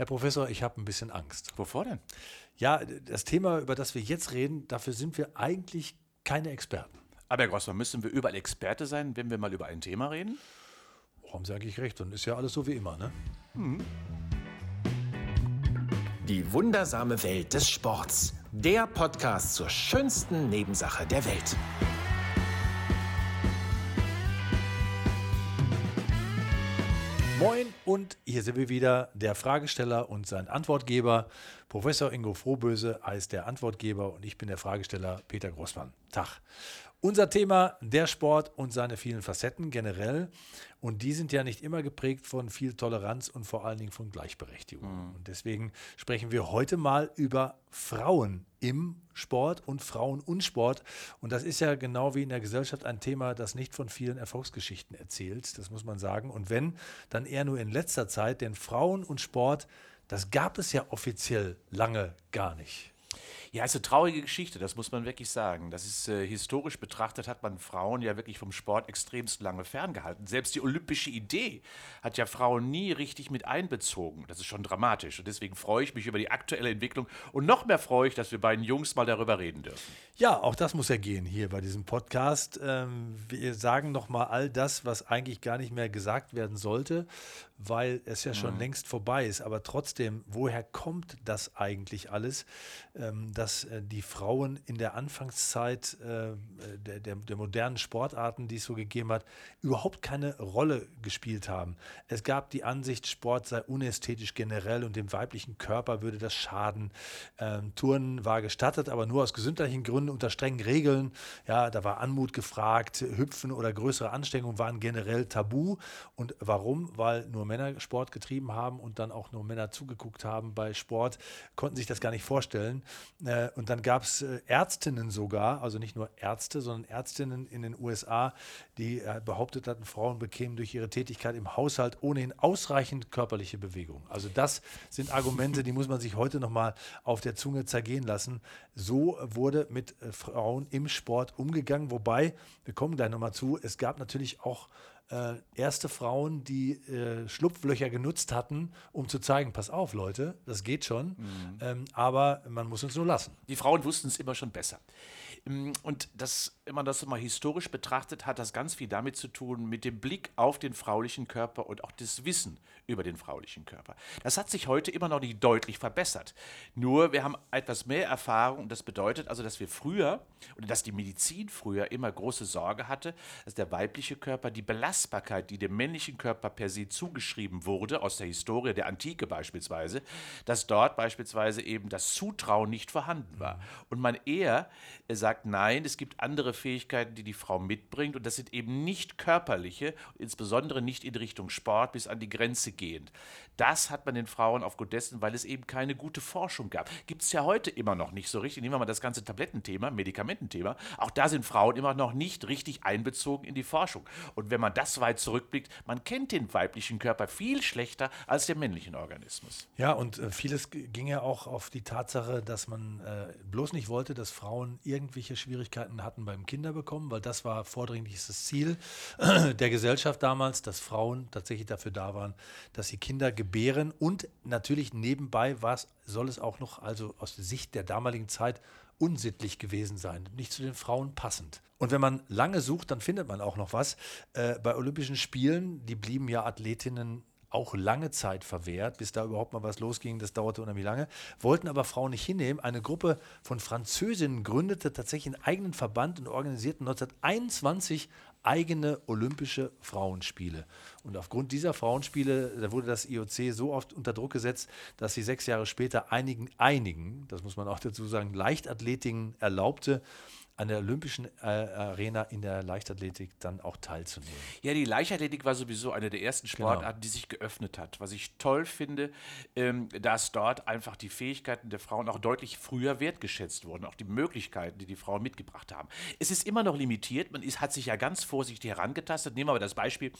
Herr Professor, ich habe ein bisschen Angst. Wovor denn? Ja, das Thema, über das wir jetzt reden, dafür sind wir eigentlich keine Experten. Aber Herr Grossmann, müssen wir überall Experte sein, wenn wir mal über ein Thema reden? Haben Sie eigentlich recht und ist ja alles so wie immer, ne? Die wundersame Welt des Sports. Der Podcast zur schönsten Nebensache der Welt. Und hier sind wir wieder, der Fragesteller und sein Antwortgeber. Professor Ingo Frohböse heißt der Antwortgeber und ich bin der Fragesteller Peter Grossmann. Tag. Unser Thema der Sport und seine vielen Facetten generell. Und die sind ja nicht immer geprägt von viel Toleranz und vor allen Dingen von Gleichberechtigung. Und deswegen sprechen wir heute mal über Frauen im Sport und Frauen und Sport. Und das ist ja genau wie in der Gesellschaft ein Thema, das nicht von vielen Erfolgsgeschichten erzählt. Das muss man sagen. Und wenn, dann eher nur in letzter Zeit. Denn Frauen und Sport, das gab es ja offiziell lange gar nicht. Ja, ist eine traurige Geschichte, das muss man wirklich sagen. Das ist äh, historisch betrachtet, hat man Frauen ja wirklich vom Sport extremst lange ferngehalten. Selbst die olympische Idee hat ja Frauen nie richtig mit einbezogen. Das ist schon dramatisch. Und deswegen freue ich mich über die aktuelle Entwicklung. Und noch mehr freue ich, dass wir beiden Jungs mal darüber reden dürfen. Ja, auch das muss ja gehen hier bei diesem Podcast. Ähm, wir sagen nochmal all das, was eigentlich gar nicht mehr gesagt werden sollte, weil es ja schon längst vorbei ist. Aber trotzdem, woher kommt das eigentlich alles, ähm, dass äh, die Frauen in der Anfangszeit äh, der, der, der modernen Sportarten, die es so gegeben hat, überhaupt keine Rolle gespielt haben? Es gab die Ansicht, Sport sei unästhetisch generell und dem weiblichen Körper würde das schaden. Ähm, Turnen war gestattet, aber nur aus gesundheitlichen Gründen unter strengen Regeln. Ja, da war Anmut gefragt, Hüpfen oder größere Anstrengungen waren generell tabu. Und warum? Weil nur Männer Sport getrieben haben und dann auch nur Männer zugeguckt haben bei Sport, konnten sich das gar nicht vorstellen. Äh, Und dann gab es äh, Ärztinnen sogar, also nicht nur Ärzte, sondern Ärztinnen in den USA, die äh, behauptet hatten, Frauen bekämen durch ihre Tätigkeit im Haushalt ohnehin ausreichend körperliche Bewegung. Also das sind Argumente, die muss man sich heute nochmal auf der Zunge zergehen lassen. So wurde mit Frauen im Sport umgegangen, wobei, wir kommen gleich nochmal zu, es gab natürlich auch äh, erste Frauen, die äh, Schlupflöcher genutzt hatten, um zu zeigen, pass auf Leute, das geht schon, ähm, aber man muss uns nur lassen. Die Frauen wussten es immer schon besser. Ähm, Und das, wenn man das mal historisch betrachtet, hat das ganz viel damit zu tun, mit dem Blick auf den fraulichen Körper und auch das Wissen über den fraulichen Körper. Das hat sich heute immer noch nicht deutlich verbessert. Nur wir haben etwas mehr Erfahrung und das bedeutet also, dass wir früher oder dass die Medizin früher immer große Sorge hatte, dass der weibliche Körper die Belastbarkeit, die dem männlichen Körper per se zugeschrieben wurde, aus der Historie der Antike beispielsweise, dass dort beispielsweise eben das Zutrauen nicht vorhanden war. Und man eher äh, sagt, nein, es gibt andere Fähigkeiten, die die Frau mitbringt und das sind eben nicht körperliche, insbesondere nicht in Richtung Sport bis an die Grenze gehend. Das hat man den Frauen aufgrund dessen, weil es eben keine gute Forschung gab. Gibt es ja heute immer noch nicht so richtig. Nehmen wir mal das ganze Tablettenthema, Medikamententhema. Auch da sind Frauen immer noch nicht richtig einbezogen in die Forschung. Und wenn man das weit zurückblickt, man kennt den weiblichen Körper viel schlechter als den männlichen Organismus. Ja, und äh, vieles ging ja auch auf die Tatsache, dass man äh, bloß nicht wollte, dass Frauen irgendwelche Schwierigkeiten hatten beim Kinderbekommen, weil das war vordringlichstes Ziel der Gesellschaft damals, dass Frauen tatsächlich dafür da waren, dass sie Kinder gebären und natürlich nebenbei was soll es auch noch, also aus der Sicht der damaligen Zeit, unsittlich gewesen sein, nicht zu den Frauen passend. Und wenn man lange sucht, dann findet man auch noch was. Äh, bei Olympischen Spielen, die blieben ja Athletinnen auch lange Zeit verwehrt, bis da überhaupt mal was losging. Das dauerte unheimlich lange. Wollten aber Frauen nicht hinnehmen. Eine Gruppe von Französinnen gründete tatsächlich einen eigenen Verband und organisierten 1921 eigene Olympische Frauenspiele. Und aufgrund dieser Frauenspiele, da wurde das IOC so oft unter Druck gesetzt, dass sie sechs Jahre später einigen, einigen, das muss man auch dazu sagen, Leichtathletiken erlaubte, an der Olympischen äh, Arena in der Leichtathletik dann auch teilzunehmen. Ja, die Leichtathletik war sowieso eine der ersten Sportarten, die sich geöffnet hat. Was ich toll finde, ähm, dass dort einfach die Fähigkeiten der Frauen auch deutlich früher wertgeschätzt wurden, auch die Möglichkeiten, die die Frauen mitgebracht haben. Es ist immer noch limitiert, man ist, hat sich ja ganz vorsichtig herangetastet. Nehmen wir aber das Beispiel,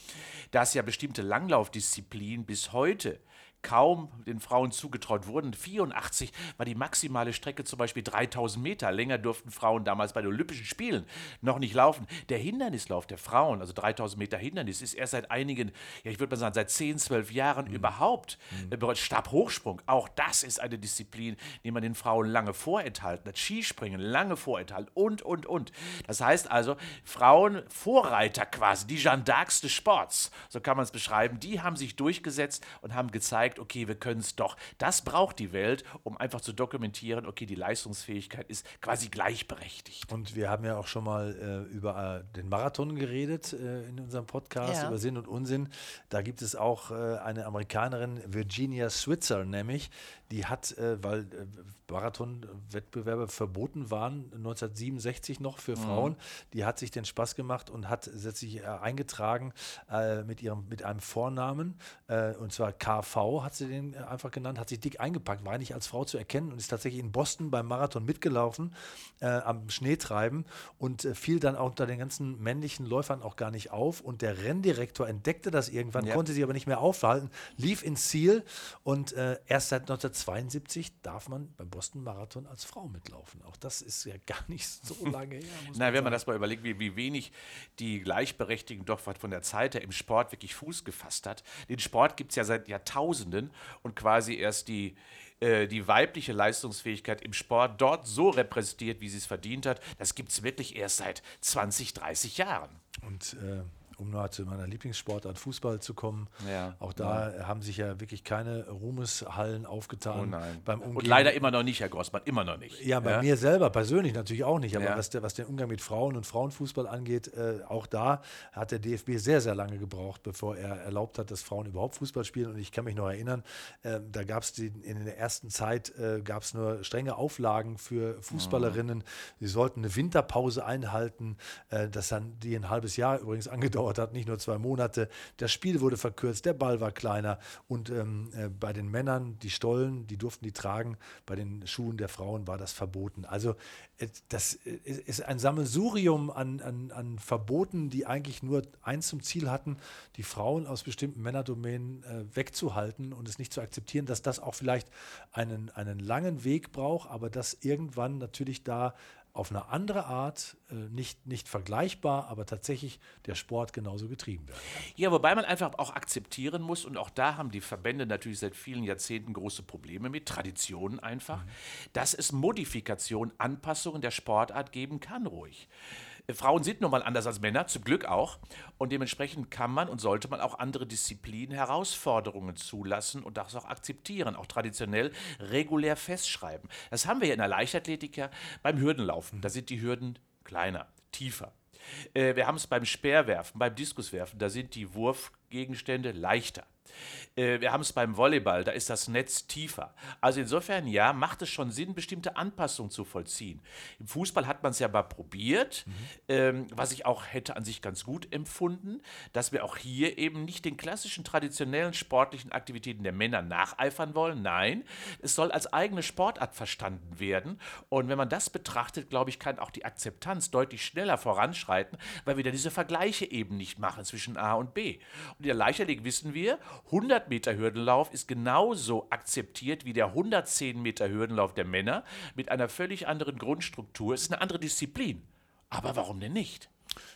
dass ja bestimmte Langlaufdisziplinen bis heute kaum den Frauen zugetraut wurden. 84 war die maximale Strecke zum Beispiel 3000 Meter. Länger durften Frauen damals bei den Olympischen Spielen noch nicht laufen. Der Hindernislauf der Frauen, also 3000 Meter Hindernis, ist erst seit einigen, ja, ich würde mal sagen, seit 10, 12 Jahren mhm. überhaupt. Mhm. Stabhochsprung, auch das ist eine Disziplin, die man den Frauen lange vorenthalten hat. Skispringen lange vorenthalten und, und, und. Das heißt also, Frauen Vorreiter quasi, die Jeanne d'Arcs des Sports, so kann man es beschreiben, die haben sich durchgesetzt und haben gezeigt, okay, wir können es doch. Das braucht die Welt, um einfach zu dokumentieren, okay, die Leistungsfähigkeit ist quasi gleichberechtigt. Und wir haben ja auch schon mal äh, über äh, den Marathon geredet äh, in unserem Podcast, ja. über Sinn und Unsinn. Da gibt es auch äh, eine Amerikanerin, Virginia Switzer, nämlich, die hat, äh, weil äh, Marathon-Wettbewerbe verboten waren, 1967 noch für mhm. Frauen, die hat sich den Spaß gemacht und hat sich äh, eingetragen äh, mit, ihrem, mit einem Vornamen, äh, und zwar KV hat sie den einfach genannt, hat sich dick eingepackt, war nicht als Frau zu erkennen und ist tatsächlich in Boston beim Marathon mitgelaufen, am Schneetreiben und fiel dann auch unter den ganzen männlichen Läufern auch gar nicht auf und der Renndirektor entdeckte das irgendwann, ja. konnte sie aber nicht mehr aufhalten, lief ins Ziel und erst seit 19 72 darf man beim Boston Marathon als Frau mitlaufen. Auch das ist ja gar nicht so lange her. Na, wenn man das mal überlegt, wie, wie wenig die Gleichberechtigung doch von der Zeit her im Sport wirklich Fuß gefasst hat. Den Sport gibt es ja seit Jahrtausenden und quasi erst die äh, die weibliche Leistungsfähigkeit im Sport dort so repräsentiert, wie sie es verdient hat, das gibt es wirklich erst seit 20, 30 Jahren. Und äh, um nur zu meiner Lieblingssportart Fußball zu kommen. Ja, auch da ja. haben sich ja wirklich keine Ruhmeshallen aufgetan. Oh nein. Beim Und leider immer noch nicht, Herr Grossmann, immer noch nicht. Ja, bei ja. mir selber persönlich natürlich auch nicht. Aber was, der, was den Umgang mit Frauen und Frauenfußball angeht, äh, auch da hat der DFB sehr, sehr lange gebraucht, bevor er erlaubt hat, dass Frauen überhaupt Fußball spielen. Und ich kann mich noch erinnern, äh, da gab es in der ersten Zeit äh, gab es nur strenge Auflagen für Fußballerinnen. Mhm. Sie sollten eine Winterpause einhalten. Äh, das dann die ein halbes Jahr übrigens angedauert gedauert hat, nicht nur zwei Monate. Das Spiel wurde verkürzt, der Ball war kleiner und ähm, äh, bei den Männern, die Stollen, die durften die tragen, bei den Schuhen der Frauen war das verboten. Also äh, das äh, ist ein Sammelsurium an, an, an Verboten, die eigentlich nur eins zum Ziel hatten, die Frauen aus bestimmten Männerdomänen äh, wegzuhalten und es nicht zu akzeptieren, dass das auch vielleicht einen, einen langen Weg braucht, aber dass irgendwann natürlich da auf eine andere Art, äh, nicht, nicht vergleichbar, aber tatsächlich der Sport genauso getrieben werden kann. Ja, wobei man einfach auch akzeptieren muss, und auch da haben die Verbände natürlich seit vielen Jahrzehnten große Probleme mit, Traditionen einfach, mhm. dass es Modifikationen, Anpassungen der Sportart geben kann, ruhig. Frauen sind nun mal anders als Männer, zum Glück auch. Und dementsprechend kann man und sollte man auch andere Disziplinen, Herausforderungen zulassen und das auch akzeptieren, auch traditionell regulär festschreiben. Das haben wir ja in der Leichtathletik ja beim Hürdenlaufen. Da sind die Hürden kleiner, tiefer. Äh, wir haben es beim Speerwerfen, beim Diskuswerfen, da sind die Wurfgegenstände leichter. Äh, wir haben es beim Volleyball, da ist das Netz tiefer. Also insofern, ja, macht es schon Sinn, bestimmte Anpassungen zu vollziehen. Im Fußball hat man es ja mal probiert, mhm. ähm, was ich auch hätte an sich ganz gut empfunden, dass wir auch hier eben nicht den klassischen traditionellen sportlichen Aktivitäten der Männer nacheifern wollen. Nein, es soll als eigene Sportart verstanden werden. Und wenn man das betrachtet, glaube ich, kann auch die Akzeptanz deutlich schneller voranschreiten, weil wir dann diese Vergleiche eben nicht machen zwischen A und B. Und in der Leichtathletik wissen wir, 100 Meter Hürdenlauf ist genauso akzeptiert wie der 110 Meter Hürdenlauf der Männer mit einer völlig anderen Grundstruktur. Es ist eine andere Disziplin. Aber warum denn nicht?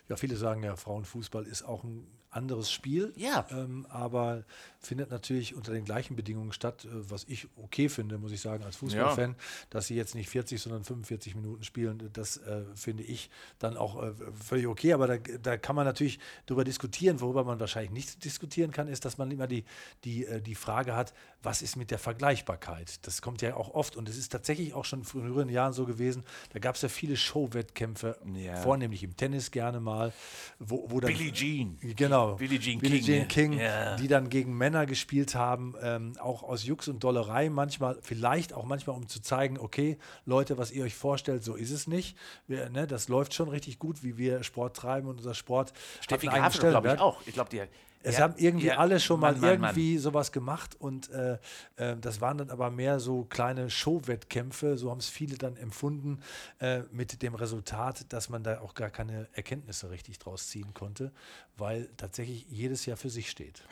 Ja, viele sagen ja, Frauenfußball ist auch ein anderes Spiel, ja. Ähm, aber findet natürlich unter den gleichen Bedingungen statt, äh, was ich okay finde, muss ich sagen, als Fußballfan, ja. dass sie jetzt nicht 40, sondern 45 Minuten spielen. Das äh, finde ich dann auch äh, völlig okay, aber da, da kann man natürlich darüber diskutieren. Worüber man wahrscheinlich nicht diskutieren kann, ist, dass man immer die, die, äh, die Frage hat, was ist mit der Vergleichbarkeit? Das kommt ja auch oft und es ist tatsächlich auch schon in früheren Jahren so gewesen. Da gab es ja viele Showwettkämpfe, ja. vornehmlich im Tennis gerne mal, wo, wo dann. Billie Jean. Genau. Billie Jean Billie King. Jean King, ja. die dann gegen Männer gespielt haben, ähm, auch aus Jux und Dollerei manchmal, vielleicht auch manchmal, um zu zeigen, okay, Leute, was ihr euch vorstellt, so ist es nicht. Wir, ne, das läuft schon richtig gut, wie wir Sport treiben und unser Sport. Steffi Graf, glaube ich, auch. Ich glaube, die Es Ja, haben irgendwie ja, alle schon mal Mann, Mann, Mann. irgendwie sowas gemacht und äh, äh, das waren dann aber mehr so kleine Showwettkämpfe, so haben es viele dann empfunden, äh, mit dem Resultat, dass man da auch gar keine Erkenntnisse richtig draus ziehen konnte, weil tatsächlich jedes Jahr für sich steht.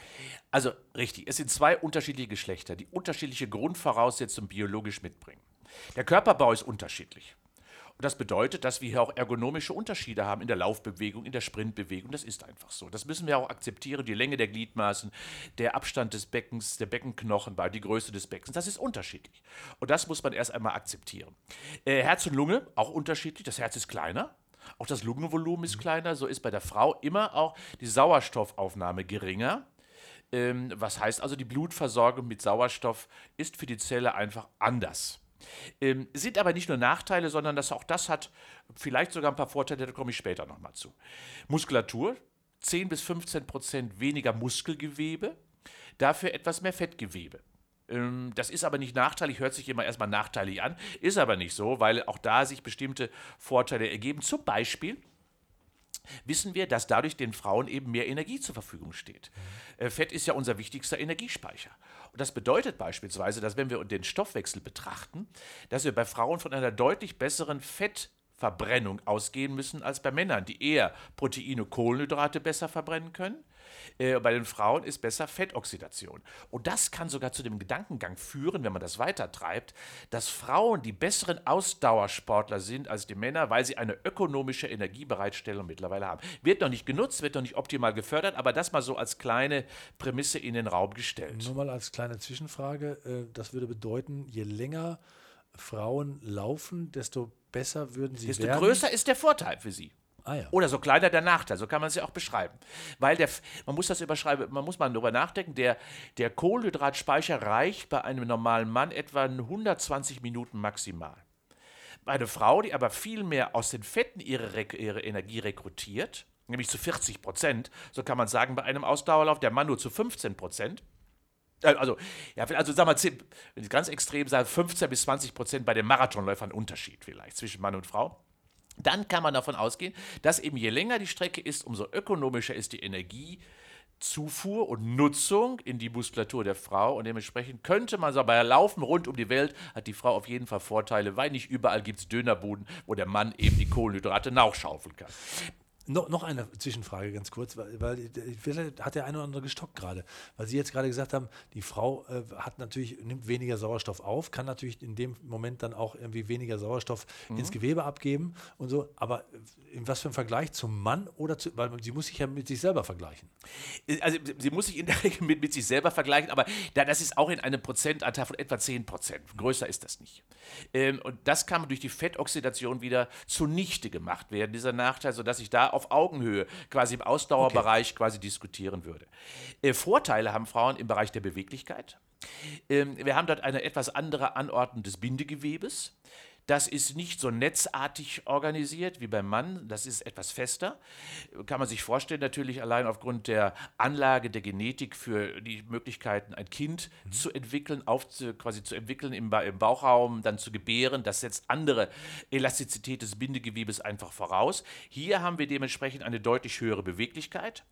Also richtig, es sind zwei unterschiedliche Geschlechter, die unterschiedliche Grundvoraussetzungen biologisch mitbringen. Der Körperbau ist unterschiedlich. Und das bedeutet, dass wir hier auch ergonomische Unterschiede haben in der Laufbewegung, in der Sprintbewegung. Das ist einfach so. Das müssen wir auch akzeptieren. Die Länge der Gliedmaßen, der Abstand des Beckens, der Beckenknochen, die Größe des Beckens, das ist unterschiedlich. Und das muss man erst einmal akzeptieren. Äh, Herz und Lunge, auch unterschiedlich. Das Herz ist kleiner. Auch das Lungenvolumen ist kleiner. So ist bei der Frau immer auch die Sauerstoffaufnahme geringer. Ähm, was heißt also, die Blutversorgung mit Sauerstoff ist für die Zelle einfach anders. Ähm, sind aber nicht nur Nachteile, sondern das, auch das hat vielleicht sogar ein paar Vorteile, da komme ich später nochmal zu. Muskulatur, 10 bis 15 Prozent weniger Muskelgewebe, dafür etwas mehr Fettgewebe. Ähm, Das ist aber nicht nachteilig, hört sich immer erstmal nachteilig an, ist aber nicht so, weil auch da sich bestimmte Vorteile ergeben. Zum Beispiel wissen wir, dass dadurch den Frauen eben mehr Energie zur Verfügung steht. Äh, Fett ist ja unser wichtigster Energiespeicher. Und das bedeutet beispielsweise, dass wenn wir den Stoffwechsel betrachten, dass wir bei Frauen von einer deutlich besseren Fettverbrennung ausgehen müssen als bei Männern, die eher Proteine, Kohlenhydrate besser verbrennen können. Äh, bei den Frauen ist besser Fettoxidation. Und das kann sogar zu dem Gedankengang führen, wenn man das weitertreibt, dass Frauen die besseren Ausdauersportler sind als die Männer, weil sie eine ökonomische Energiebereitstellung mittlerweile haben. Wird noch nicht genutzt, wird noch nicht optimal gefördert, aber das mal so als kleine Prämisse in den Raum gestellt. Nur mal als kleine Zwischenfrage, äh, das würde bedeuten, je länger Frauen laufen, desto besser würden sie Desto werden. größer ist der Vorteil für sie. Ah ja. Oder so kleiner der Nachteil, so kann man es ja auch beschreiben. Weil der, man muss das überschreiben, man muss mal darüber nachdenken, der, der Kohlenhydratspeicher reicht bei einem normalen Mann etwa 120 Minuten maximal. Bei einer Frau, die aber viel mehr aus den Fetten ihre, ihre Energie rekrutiert, nämlich zu 40 Prozent, so kann man sagen, bei einem Ausdauerlauf, der Mann nur zu 15 Prozent, äh, also, ja, also sagen wir mal, ganz extrem sage, 15 bis 20 Prozent bei den Marathonläufern Unterschied vielleicht zwischen Mann und Frau. Dann kann man davon ausgehen, dass eben je länger die Strecke ist, umso ökonomischer ist die Energiezufuhr und Nutzung in die Muskulatur der Frau. Und dementsprechend könnte man sagen, bei Laufen rund um die Welt hat die Frau auf jeden Fall Vorteile, weil nicht überall gibt es Dönerbuden, wo der Mann eben die Kohlenhydrate nachschaufeln kann. No, noch eine Zwischenfrage ganz kurz, weil, weil äh, vielleicht hat der eine oder andere gestockt gerade, weil Sie jetzt gerade gesagt haben, die Frau äh, hat natürlich, nimmt weniger Sauerstoff auf, kann natürlich in dem Moment dann auch irgendwie weniger Sauerstoff ins Gewebe abgeben und so, aber äh, in was für einem Vergleich zum Mann oder zu, weil sie muss sich ja mit sich selber vergleichen. Also sie- sie muss sich in der Regel mit, mit sich selber vergleichen, aber da, das ist auch in einem Prozentanteil von etwa 10 Prozent. Größer ist das nicht. Ähm, und das kann durch die Fettoxidation wieder zunichte gemacht werden, dieser Nachteil, sodass ich da auf Augenhöhe quasi im Ausdauerbereich quasi diskutieren würde. Äh, Vorteile haben Frauen im Bereich der Beweglichkeit. Ähm, wir haben dort eine etwas andere Anordnung des Bindegewebes. Das ist nicht so netzartig organisiert wie beim Mann, das ist etwas fester. Kann man sich vorstellen, natürlich allein aufgrund der Anlage der Genetik für die Möglichkeiten, ein Kind zu entwickeln, auf, quasi zu entwickeln im, im Bauchraum, dann zu gebären. Das setzt andere Elastizität des Bindegewebes einfach voraus. Hier haben wir dementsprechend eine deutlich höhere Beweglichkeit.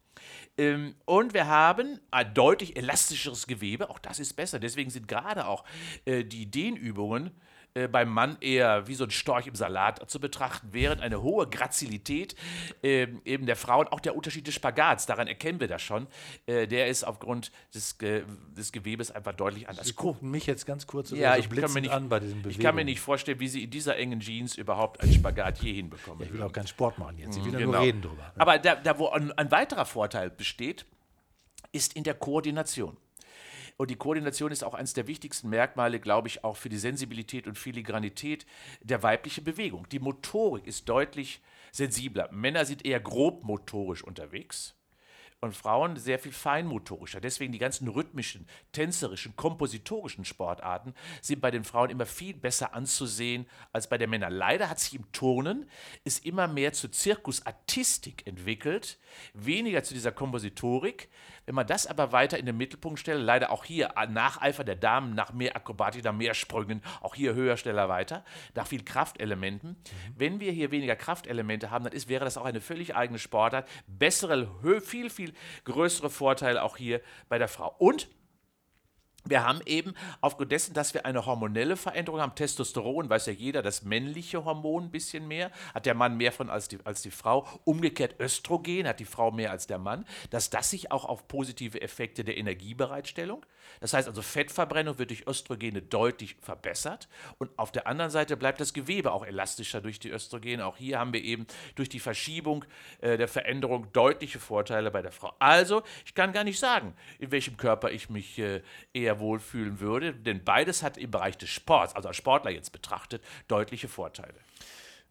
Ähm, und wir haben ein deutlich elastischeres Gewebe, auch das ist besser. Deswegen sind gerade auch äh, die Dehnübungen äh, beim Mann eher wie so ein Storch im Salat zu betrachten, während eine hohe Grazilität ähm, eben der Frauen, auch der Unterschied des Spagats, daran erkennen wir das schon, äh, der ist aufgrund des, des Gewebes einfach deutlich anders. Sie gucken mich jetzt ganz kurz ja, so ich kann, mir nicht, an bei diesem ich kann mir nicht vorstellen, wie sie in dieser engen Jeans überhaupt einen Spagat je hinbekommen. Ich will auch keinen Sport machen jetzt, ich will ja Genau. nur reden drüber. Aber da, da wo ein, ein weiterer Vorteil besteht, ist in der Koordination. Und die Koordination ist auch eines der wichtigsten Merkmale, glaube ich, auch für die Sensibilität und Filigranität der weiblichen Bewegung. Die Motorik ist deutlich sensibler. Männer sind eher grobmotorisch unterwegs und Frauen sehr viel feinmotorischer. Deswegen die ganzen rhythmischen, tänzerischen, kompositorischen Sportarten sind bei den Frauen immer viel besser anzusehen als bei den Männern. Leider hat sich im Turnen es immer mehr zur Zirkusartistik entwickelt, weniger zu dieser Kompositorik. Wenn man das aber weiter in den Mittelpunkt stellt, leider auch hier Nacheifer der Damen nach mehr Akrobatik, nach mehr Sprüngen, auch hier höher, schneller, weiter, nach viel Kraftelementen. Mhm. Wenn wir hier weniger Kraftelemente haben, dann ist, wäre das auch eine völlig eigene Sportart. Bessere, viel, viel größere Vorteile auch hier bei der Frau. Und wir haben eben aufgrund dessen, dass wir eine hormonelle Veränderung haben, Testosteron, weiß ja jeder, das männliche Hormon ein bisschen mehr, hat der Mann mehr von als die, als die Frau. Umgekehrt Östrogen hat die Frau mehr als der Mann, dass das sich auch auf positive Effekte der Energiebereitstellung, das heißt also Fettverbrennung wird durch Östrogene deutlich verbessert und auf der anderen Seite bleibt das Gewebe auch elastischer durch die Östrogene. Auch hier haben wir eben durch die Verschiebung äh, der Veränderung deutliche Vorteile bei der Frau. Also, ich kann gar nicht sagen, in welchem Körper ich mich äh, eher sehr wohlfühlen würde, denn beides hat im Bereich des Sports, also als Sportler jetzt betrachtet, deutliche Vorteile.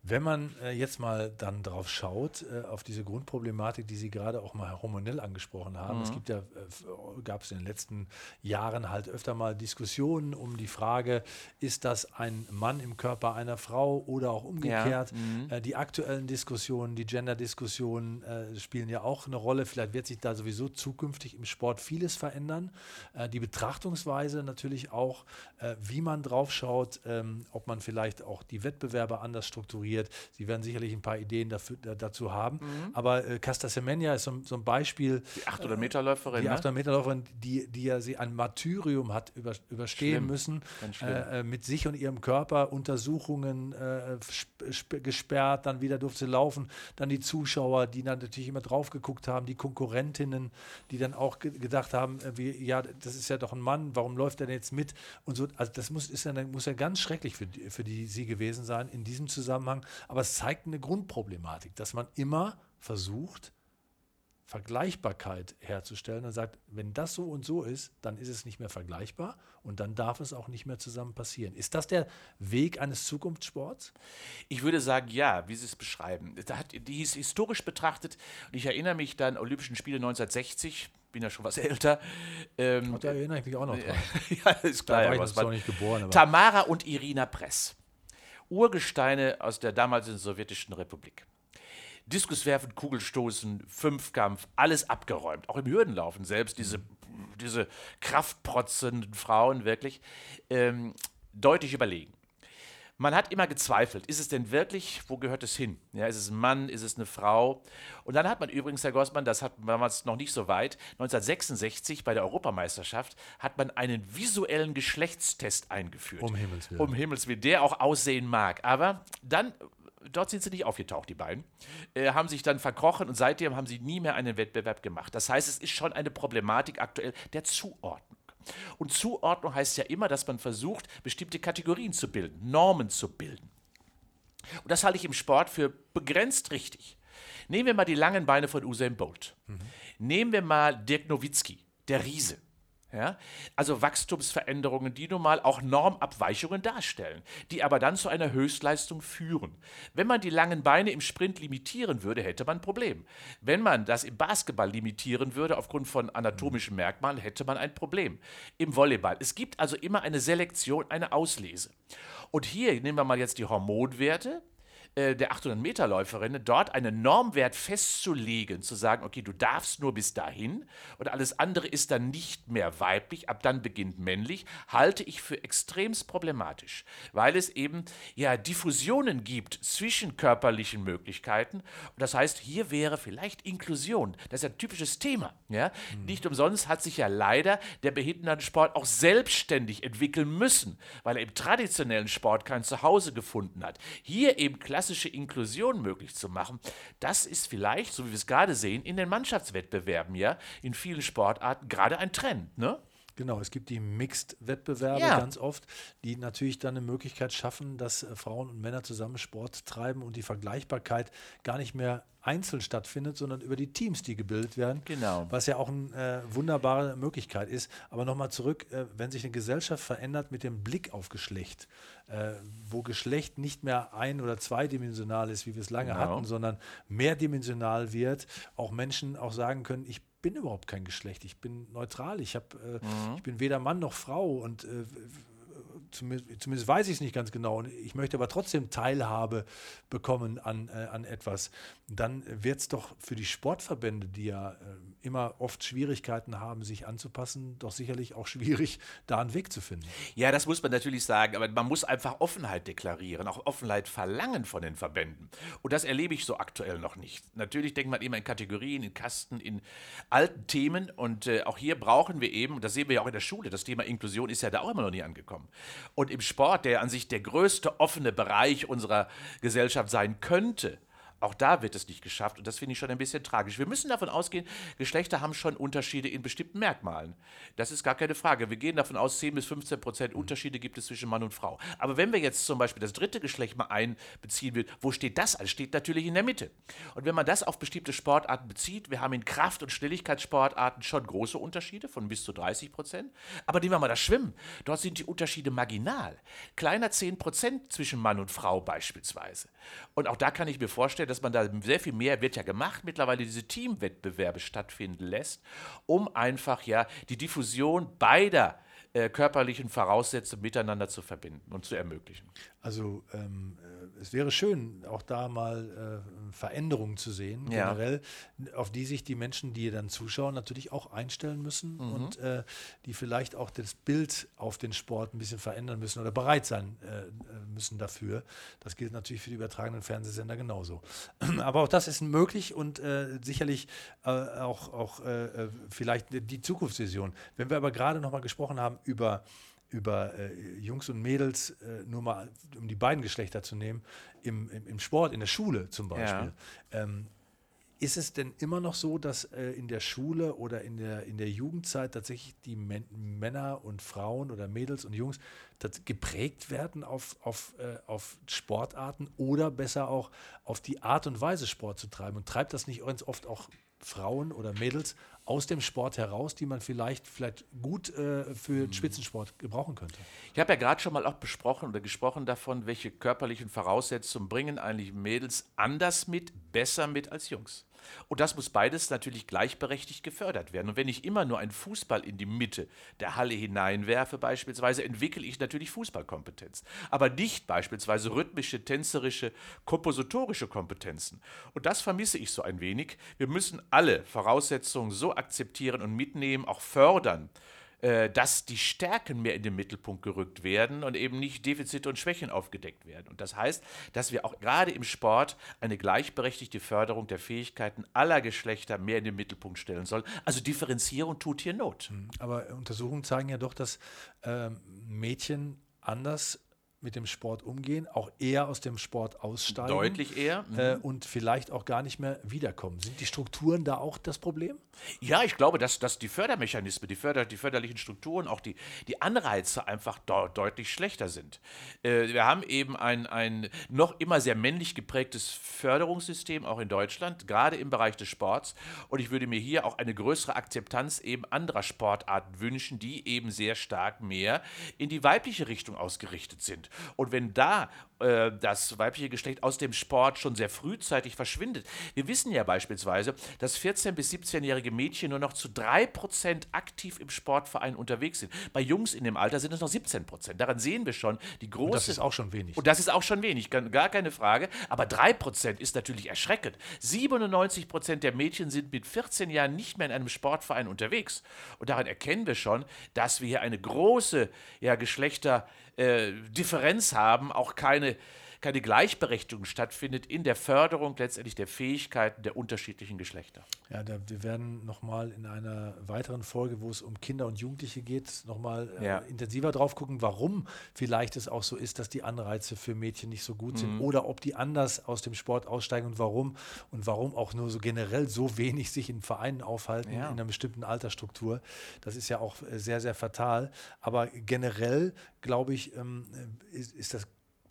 Wenn man äh, jetzt mal dann drauf schaut, äh, auf diese Grundproblematik, die Sie gerade auch mal hormonell angesprochen haben, mhm. es gibt ja, äh, gab es in den letzten Jahren halt öfter mal Diskussionen um die Frage, ist das ein Mann im Körper einer Frau oder auch umgekehrt? Ja. Mhm. Äh, die aktuellen Diskussionen, die Gender-Diskussionen äh, spielen ja auch eine Rolle. Vielleicht wird sich da sowieso zukünftig im Sport vieles verändern. Äh, die Betrachtungsweise natürlich auch, wie man drauf schaut, ähm, ob man vielleicht auch die Wettbewerbe anders strukturiert strukturiert. Sie werden sicherlich ein paar Ideen dafür, dazu haben. Mhm. Aber äh, Casta Semenya ist so, so, ein Beispiel. Die 800 Meter Läuferin. Die 800 Meter Läuferin, die, die ja sie ein Martyrium hat über, überstehen schlimm. müssen. Äh, äh, mit sich und ihrem Körper Untersuchungen äh, gesperrt, dann wieder durfte sie laufen. Dann die Zuschauer, die dann natürlich immer drauf geguckt haben, die Konkurrentinnen, die dann auch ge gedacht haben, äh, wie, ja, das ist ja doch ein Mann, warum läuft er denn jetzt mit? Und so, also das muss, ist ja, muss ja ganz schrecklich für für die sie gewesen sein in diesem Zusammenhang Zusammenhang, aber es zeigt eine Grundproblematik, dass man immer versucht, Vergleichbarkeit herzustellen und sagt, wenn das so und so ist, dann ist es nicht mehr vergleichbar und dann darf es auch nicht mehr zusammen passieren. Ist das der Weg eines Zukunftssports? Ich würde sagen, ja, wie Sie es beschreiben. Da hat, die ist historisch betrachtet, und ich erinnere mich dann Olympischen Spiele 1960, bin ja schon was älter. Ähm, da erinnere ich mich auch noch dran. ja, ist klar. Da war ich ja, noch nicht geboren. Tamara und Irina Press. Urgesteine aus der damaligen sowjetischen Republik. Diskuswerfen, Kugelstoßen, Fünfkampf, alles abgeräumt. Auch im Hürdenlaufen selbst, diese, diese kraftprotzenden Frauen wirklich ähm, deutlich überlegen man hat immer gezweifelt, ist es denn wirklich, wo gehört es hin? Ja, ist es ein Mann, ist es eine Frau? Und dann hat man übrigens, Herr Gossmann, das hat damals noch nicht so weit, 1966 bei der Europameisterschaft hat man einen visuellen Geschlechtstest eingeführt. Um Himmels Willen. Um Himmels Willen, der auch aussehen mag. Aber dann dort sind sie nicht aufgetaucht, die beiden, äh, haben sich dann verkrochen und seitdem haben sie nie mehr einen Wettbewerb gemacht. Das heißt, es ist schon eine Problematik aktuell der Zuordnung. Und Zuordnung heißt ja immer, dass man versucht, bestimmte Kategorien zu bilden, Normen zu bilden. Und das halte ich im Sport für begrenzt richtig. Nehmen wir mal die langen Beine von Usain Bolt. Mhm. Nehmen wir mal Dirk Nowitzki, der Riese. Ja? Also Wachstumsveränderungen, die nun mal auch Normabweichungen darstellen, die aber dann zu einer Höchstleistung führen. Wenn man die langen Beine im Sprint limitieren würde, hätte man ein Problem. Wenn man das im Basketball limitieren würde aufgrund von anatomischen Merkmalen, hätte man ein Problem. Im Volleyball. Es gibt also immer eine Selektion, eine Auslese. Und hier nehmen wir mal jetzt die Hormonwerte äh, der 800-Meter-Läuferin, dort einen Normwert festzulegen, zu sagen, okay, du darfst nur bis dahin und alles andere ist dann nicht mehr weiblich, ab dann beginnt männlich, halte ich für extremst problematisch, weil es eben ja Diffusionen gibt zwischen körperlichen Möglichkeiten. Und das heißt, hier wäre vielleicht Inklusion. Das ist ein typisches Thema. Ja? Mhm. Nicht umsonst hat sich ja leider der Behindertensport auch selbstständig entwickeln müssen, weil er im traditionellen Sport kein Zuhause gefunden hat. Hier eben klar klassische Inklusion möglich zu machen, das ist vielleicht, so wie wir es gerade sehen, in den Mannschaftswettbewerben ja, in vielen Sportarten gerade ein Trend, ne? Genau, es gibt die Mixed-Wettbewerbe ja. ganz oft, die natürlich dann eine Möglichkeit schaffen, dass äh, Frauen und Männer zusammen Sport treiben und die Vergleichbarkeit gar nicht mehr einzeln stattfindet, sondern über die Teams, die gebildet werden. Genau. Was ja auch eine äh, wunderbare Möglichkeit ist. Aber nochmal zurück, äh, wenn sich eine Gesellschaft verändert mit dem Blick auf Geschlecht, äh, wo Geschlecht nicht mehr ein- oder zweidimensional ist, wie wir es lange genau. hatten, sondern mehrdimensional wird, auch Menschen auch sagen können, ich bin überhaupt kein Geschlecht, ich bin neutral, ich, hab, äh, mhm. ich bin weder Mann noch Frau und äh, zumindest, zumindest, weiß ich es nicht ganz genau, und ich möchte aber trotzdem Teilhabe bekommen an, äh, an etwas, dann wird es doch für die Sportverbände, die ja äh, immer oft Schwierigkeiten haben, sich anzupassen, doch sicherlich auch schwierig, da einen Weg zu finden. Ja, das muss man natürlich sagen, aber man muss einfach Offenheit deklarieren, auch Offenheit verlangen von den Verbänden. Und das erlebe ich so aktuell noch nicht. Natürlich denkt man immer in Kategorien, in Kasten, in alten Themen und äh, auch hier brauchen wir eben, und das sehen wir ja auch in der Schule, das Thema Inklusion ist ja da auch immer noch nie angekommen. Und im Sport, der an sich der größte offene Bereich unserer Gesellschaft sein könnte, auch da wird es nicht geschafft und das finde ich schon ein bisschen tragisch. Wir müssen davon ausgehen, Geschlechter haben schon Unterschiede in bestimmten Merkmalen. Das ist gar keine Frage. Wir gehen davon aus, 10 bis 15 Prozent Unterschiede gibt es zwischen Mann und Frau. Aber wenn wir jetzt zum Beispiel das dritte Geschlecht mal einbeziehen will, wo steht das? Das steht natürlich in der Mitte. Und wenn man das auf bestimmte Sportarten bezieht, wir haben in Kraft- und Schnelligkeitssportarten schon große Unterschiede von bis zu 30 Prozent. Aber nehmen wir mal das Schwimmen. Dort sind die Unterschiede marginal. Kleiner 10 Prozent zwischen Mann und Frau beispielsweise. Und auch da kann ich mir vorstellen, dass man da sehr viel mehr, wird ja gemacht, mittlerweile diese Teamwettbewerbe stattfinden lässt, um einfach ja die Diffusion beider äh, körperlichen Voraussetzungen miteinander zu verbinden und zu ermöglichen. Also ähm, äh, es wäre schön, auch da mal äh, Veränderungen zu sehen, Ja. generell, auf die sich die Menschen, die dann zuschauen, natürlich auch einstellen müssen Mhm. und äh, die vielleicht auch das Bild auf den Sport ein bisschen verändern müssen oder bereit sein äh, äh, müssen dafür. Das gilt natürlich für die übertragenen Fernsehsender genauso. Aber auch das ist möglich und äh, sicherlich äh, auch, auch vielleicht die Zukunftsvision. Wenn wir aber gerade noch mal gesprochen haben über über äh, Jungs und Mädels, äh, nur mal um die beiden Geschlechter zu nehmen, im, im, im Sport, in der Schule zum Beispiel. Ähm, ist es denn immer noch so, dass äh, in der Schule oder in der, in der Jugendzeit tatsächlich die Män Männer und Frauen oder Mädels und Jungs geprägt werden auf, auf, äh, auf Sportarten oder besser auch auf die Art und Weise Sport zu treiben? Und treibt das nicht ganz oft auch Frauen oder Mädels aus dem Sport heraus, die man vielleicht, vielleicht gut äh, für den Spitzensport gebrauchen könnte? Ich habe ja gerade schon mal auch besprochen oder gesprochen davon, welche körperlichen Voraussetzungen bringen eigentlich Mädels anders mit, besser mit als Jungs. Und das muss beides natürlich gleichberechtigt gefördert werden. Und wenn ich immer nur einen Fußball in die Mitte der Halle hineinwerfe, beispielsweise, entwickle ich natürlich Fußballkompetenz. Aber nicht beispielsweise rhythmische, tänzerische, kompositorische Kompetenzen. Und das vermisse ich so ein wenig. Wir müssen alle Voraussetzungen so akzeptieren und mitnehmen, auch fördern dass die Stärken mehr in den Mittelpunkt gerückt werden und eben nicht Defizite und Schwächen aufgedeckt werden. Und das heißt, dass wir auch gerade im Sport eine gleichberechtigte Förderung der Fähigkeiten aller Geschlechter mehr in den Mittelpunkt stellen sollen. Also Differenzierung tut hier Not. Aber Untersuchungen zeigen ja doch, dass ähm, Mädchen anders mit dem Sport umgehen, auch eher aus dem Sport aussteigen. Deutlich eher. Äh, und vielleicht auch gar nicht mehr wiederkommen. Sind die Strukturen da auch das Problem? Ja, ich glaube, dass, dass die Fördermechanismen, die, Förder, die förderlichen Strukturen, auch die, die Anreize einfach dort deutlich schlechter sind. Äh, wir haben eben ein, ein noch immer sehr männlich geprägtes Förderungssystem, auch in Deutschland, gerade im Bereich des Sports. Und ich würde mir hier auch eine größere Akzeptanz eben anderer Sportarten wünschen, die eben sehr stark mehr in die weibliche Richtung ausgerichtet sind. Und wenn da äh, das weibliche Geschlecht aus dem Sport schon sehr frühzeitig verschwindet. Wir wissen ja beispielsweise, dass 14- bis 17-jährige Mädchen nur noch zu 3% aktiv im Sportverein unterwegs sind. Bei Jungs in dem Alter sind es noch 17%. Daran sehen wir schon die große. Und das ist auch schon wenig. Und das ist auch schon wenig, gar keine Frage. Aber 3% ist natürlich erschreckend. 97% der Mädchen sind mit 14 Jahren nicht mehr in einem Sportverein unterwegs. Und daran erkennen wir schon, dass wir hier eine große ja, Geschlechterdifferenz haben, auch keine, keine Gleichberechtigung stattfindet in der Förderung letztendlich der Fähigkeiten der unterschiedlichen Geschlechter. Ja, da, wir werden nochmal in einer weiteren Folge, wo es um Kinder und Jugendliche geht, nochmal äh, Ja. intensiver drauf gucken, warum vielleicht es auch so ist, dass die Anreize für Mädchen nicht so gut Mhm. sind oder ob die anders aus dem Sport aussteigen und warum und warum auch nur so generell so wenig sich in Vereinen aufhalten Ja. in einer bestimmten Altersstruktur. Das ist ja auch äh, sehr, sehr fatal. Aber generell, glaube ich, ähm, äh, ist, ist das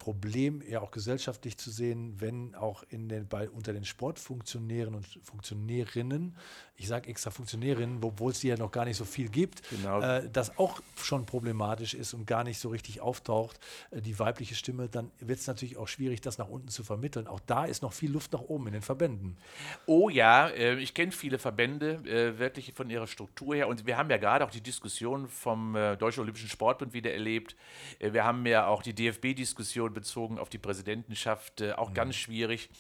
Problem ja auch gesellschaftlich zu sehen, wenn auch in den, bei, unter den Sportfunktionären und Funktionärinnen, ich sage extra Funktionärinnen, obwohl es die ja noch gar nicht so viel gibt, Genau. äh, das auch schon problematisch ist und gar nicht so richtig auftaucht, äh, die weibliche Stimme, dann wird es natürlich auch schwierig, das nach unten zu vermitteln. Auch da ist noch viel Luft nach oben in den Verbänden. Oh ja, äh, ich kenne viele Verbände, äh, wirklich von ihrer Struktur her. Und wir haben ja gerade auch die Diskussion vom äh, Deutschen Olympischen Sportbund wieder erlebt. Äh, wir haben ja auch die DFB-Diskussion bezogen auf die Präsidentenschaft äh, auch mhm. ganz schwierig.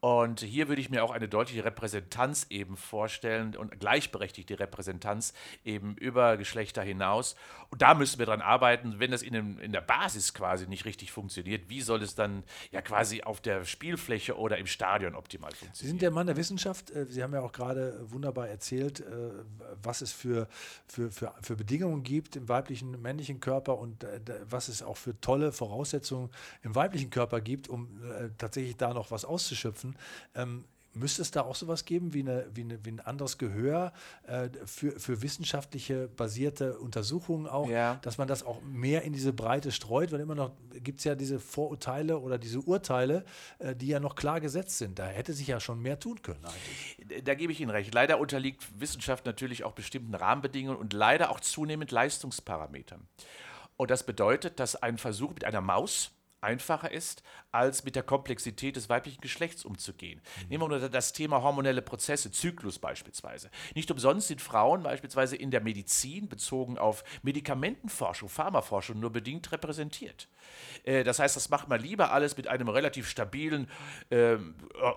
Und hier würde ich mir auch eine deutliche Repräsentanz eben vorstellen und gleichberechtigte Repräsentanz eben über Geschlechter hinaus. Und da müssen wir dran arbeiten, wenn das in, dem, in der Basis quasi nicht richtig funktioniert, wie soll es dann ja quasi auf der Spielfläche oder im Stadion optimal funktionieren? Sie sind der Mann der Wissenschaft. Äh, Sie haben ja auch gerade wunderbar erzählt, äh, was es für, für, für, für Bedingungen gibt im weiblichen, männlichen Körper und äh, was es auch für tolle Voraussetzungen im weiblichen Körper gibt, um tatsächlich da noch was auszuschöpfen. Ähm, Müsste es da auch sowas geben wie, eine, wie, eine, wie ein anderes Gehör äh, für, für wissenschaftliche basierte Untersuchungen auch, ja. dass man das auch mehr in diese Breite streut, weil immer noch gibt es ja diese Vorurteile oder diese Urteile, äh, die ja noch klar gesetzt sind. Da hätte sich ja schon mehr tun können eigentlich. Da gebe ich Ihnen recht. Leider unterliegt Wissenschaft natürlich auch bestimmten Rahmenbedingungen und leider auch zunehmend Leistungsparametern. Und das bedeutet, dass ein Versuch mit einer Maus einfacher ist, als mit der Komplexität des weiblichen Geschlechts umzugehen. Mhm. Nehmen wir nur das Thema hormonelle Prozesse, Zyklus beispielsweise. Nicht umsonst sind Frauen beispielsweise in der Medizin bezogen auf Medikamentenforschung, Pharmaforschung nur bedingt repräsentiert. Äh, das heißt, das macht man lieber alles mit einem relativ stabilen äh,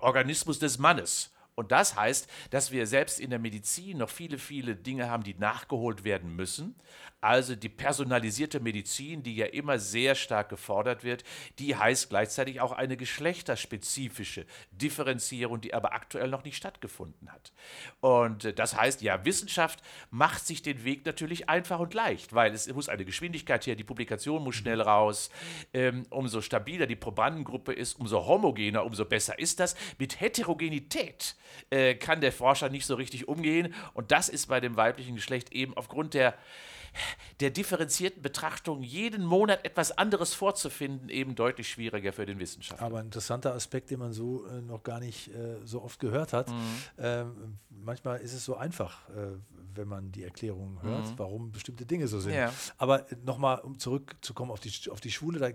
Organismus des Mannes und das heißt, dass wir selbst in der Medizin noch viele, viele Dinge haben, die nachgeholt werden müssen. Also die personalisierte Medizin, die ja immer sehr stark gefordert wird, die heißt gleichzeitig auch eine geschlechterspezifische Differenzierung, die aber aktuell noch nicht stattgefunden hat. Und äh, das heißt, ja, Wissenschaft macht sich den Weg natürlich einfach und leicht, weil es muss eine Geschwindigkeit her, die Publikation muss schnell raus. Ähm, umso stabiler die Probandengruppe ist, umso homogener, umso besser ist das. Mit Heterogenität äh, kann der Forscher nicht so richtig umgehen. Und das ist bei dem weiblichen Geschlecht eben aufgrund der der differenzierten Betrachtung jeden Monat etwas anderes vorzufinden, eben deutlich schwieriger für den Wissenschaftler. Aber ein interessanter Aspekt, den man so äh, noch gar nicht äh, so oft gehört hat. Mhm. Ähm, manchmal ist es so einfach, äh, wenn man die Erklärungen hört, mhm. warum bestimmte Dinge so sind. Ja. Aber nochmal, um zurückzukommen auf die, auf die Schule, da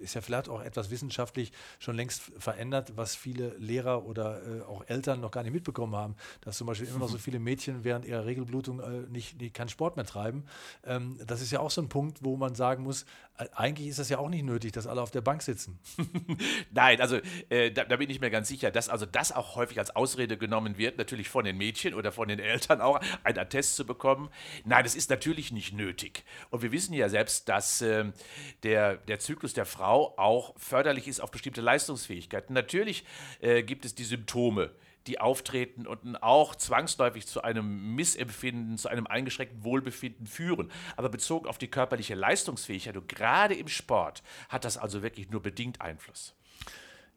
ist ja vielleicht auch etwas wissenschaftlich schon längst verändert, was viele Lehrer oder äh, auch Eltern noch gar nicht mitbekommen haben, dass zum Beispiel immer noch so viele Mädchen während ihrer Regelblutung äh, nicht, nicht keinen Sport mehr treiben. Ähm, das ist ja auch so ein Punkt, wo man sagen muss, eigentlich ist das ja auch nicht nötig, dass alle auf der Bank sitzen. Nein, also äh, da, da, bin ich mir ganz sicher, dass also das auch häufig als Ausrede genommen wird, natürlich von den Mädchen oder von den Eltern auch, einen Attest zu bekommen. Nein, das ist natürlich nicht nötig. Und wir wissen ja selbst, dass ähm, der, der Zyklus der Frau Frau auch förderlich ist auf bestimmte Leistungsfähigkeiten. Natürlich äh, gibt es die Symptome, die auftreten und auch zwangsläufig zu einem Missempfinden, zu einem eingeschränkten Wohlbefinden führen. Aber bezogen auf die körperliche Leistungsfähigkeit und gerade im Sport hat das also wirklich nur bedingt Einfluss.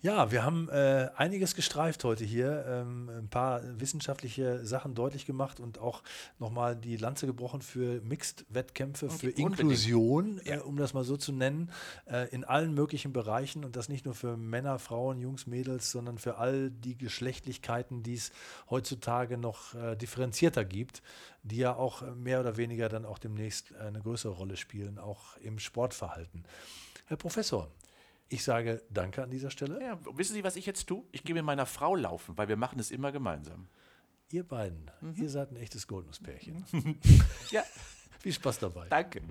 Ja, wir haben äh, einiges gestreift heute hier, ähm, ein paar wissenschaftliche Sachen deutlich gemacht und auch nochmal die Lanze gebrochen für Mixed-Wettkämpfe, für Inklusion, ja. äh, um das mal so zu nennen, äh, in allen möglichen Bereichen und das nicht nur für Männer, Frauen, Jungs, Mädels, sondern für all die Geschlechtlichkeiten, die es heutzutage noch äh, differenzierter gibt, die ja auch mehr oder weniger dann auch demnächst eine größere Rolle spielen, auch im Sportverhalten. Herr Professor, ich sage Danke an dieser Stelle. Ja, wissen Sie, was ich jetzt tue? Ich gehe mit meiner Frau laufen, weil wir machen es immer gemeinsam. Ihr beiden, mhm. ihr seid ein echtes Goldenes Pärchen. ja. Viel Spaß dabei. Danke.